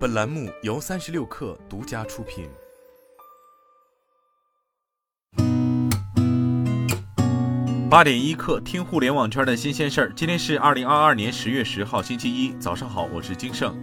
本栏目由三十六氪独家出品。八点一刻，听互联网圈的新鲜事儿。今天是二零二二年十月十号，星期一，早上好，我是金盛。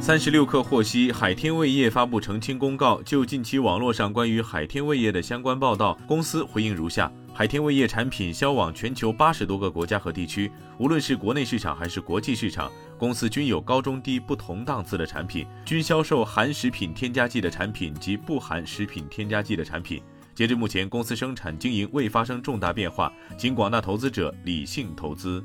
三十六氪获悉，海天味业发布澄清公告，就近期网络上关于海天味业的相关报道，公司回应如下。海天味业产品销往全球八十多个国家和地区，无论是国内市场还是国际市场，公司均有高中低不同档次的产品，均销售含食品添加剂的产品及不含食品添加剂的产品。截至目前，公司生产经营未发生重大变化，请广大投资者理性投资。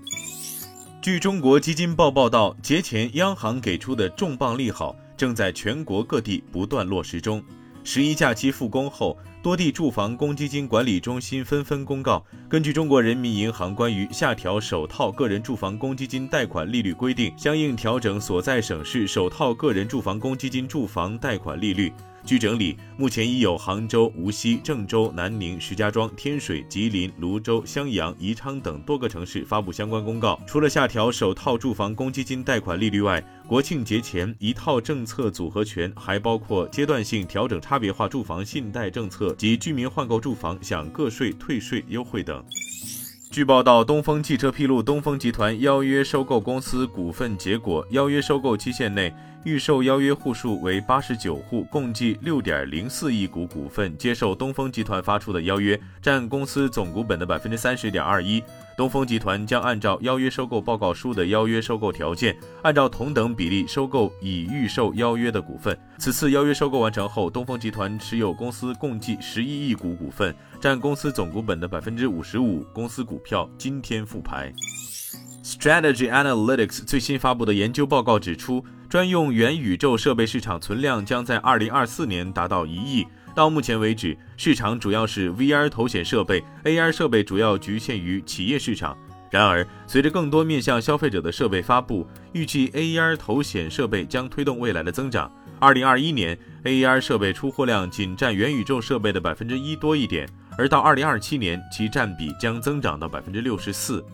据中国基金报报道，节前央行给出的重磅利好正在全国各地不断落实中。十一假期复工后。多地住房公积金管理中心纷纷公告，根据中国人民银行关于下调首套个人住房公积金贷款利率规定，相应调整所在省市首套个人住房公积金住房贷款利率。据整理，目前已有杭州、无锡、郑州、南宁、石家庄、天水、吉林、泸州、襄阳、宜昌等多个城市发布相关公告。除了下调首套住房公积金贷款利率外，国庆节前一套政策组合拳还包括阶段性调整差别化住房信贷政策及居民换购住房享个税退税优惠等。据报道，东风汽车披露，东风集团邀约收购公司股份结果，邀约收购期限内。预售邀约户数为八十九户，共计六点零四亿股股份接受东风集团发出的邀约，占公司总股本的百分之三十点二一。东风集团将按照邀约收购报告书的邀约收购条件，按照同等比例收购已预售邀约的股份。此次邀约收购完成后，东风集团持有公司共计十一亿股股份，占公司总股本的百分之五十五。公司股票今天复牌。Strategy Analytics 最新发布的研究报告指出，专用元宇宙设备市场存量将在2024年达到一亿。到目前为止，市场主要是 VR 头显设备，AR 设备主要局限于企业市场。然而，随着更多面向消费者的设备发布，预计 AR 头显设备将推动未来的增长。2021年，AR 设备出货量仅占元宇宙设备的百分之一多一点，而到2027年，其占比将增长到百分之六十四。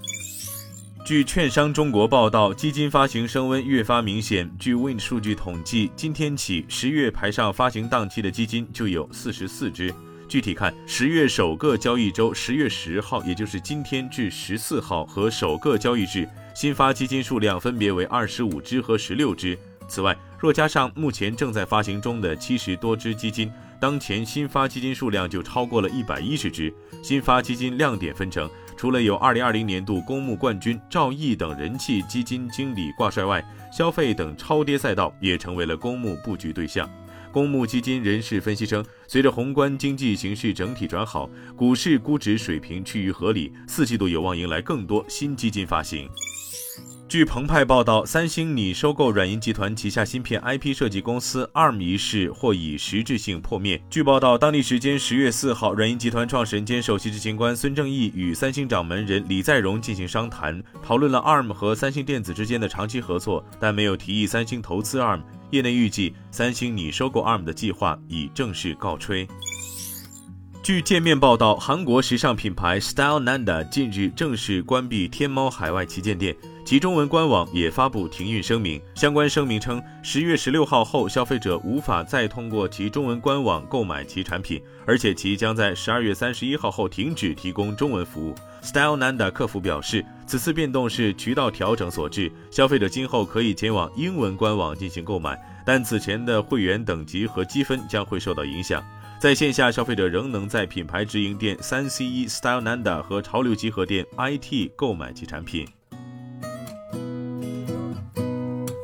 据券商中国报道，基金发行升温越发明显。据 Wind 数据统计，今天起十月排上发行档期的基金就有四十四只。具体看，十月首个交易周，十月十号，也就是今天至十四号和首个交易日，新发基金数量分别为二十五只和十六只。此外，若加上目前正在发行中的七十多只基金，当前新发基金数量就超过了一百一十只。新发基金亮点分成。除了有2020年度公募冠军赵毅等人气基金经理挂帅外，消费等超跌赛道也成为了公募布局对象。公募基金人士分析称，随着宏观经济形势整体转好，股市估值水平趋于合理，四季度有望迎来更多新基金发行。据澎湃报道，三星拟收购软银集团旗下芯片 IP 设计公司 ARM 一事或已实质性破灭。据报道，当地时间十月四号，软银集团创始人兼首席执行官孙正义与三星掌门人李在镕进行商谈，讨论了 ARM 和三星电子之间的长期合作，但没有提议三星投资 ARM。业内预计，三星拟收购 ARM 的计划已正式告吹。据界面报道，韩国时尚品牌 Style Nanda 近日正式关闭天猫海外旗舰店。其中文官网也发布停运声明，相关声明称，十月十六号后，消费者无法再通过其中文官网购买其产品，而且其将在十二月三十一号后停止提供中文服务。Style Nanda 客服表示，此次变动是渠道调整所致，消费者今后可以前往英文官网进行购买，但此前的会员等级和积分将会受到影响。在线下，消费者仍能在品牌直营店三 C 一 Style Nanda 和潮流集合店 IT 购买其产品。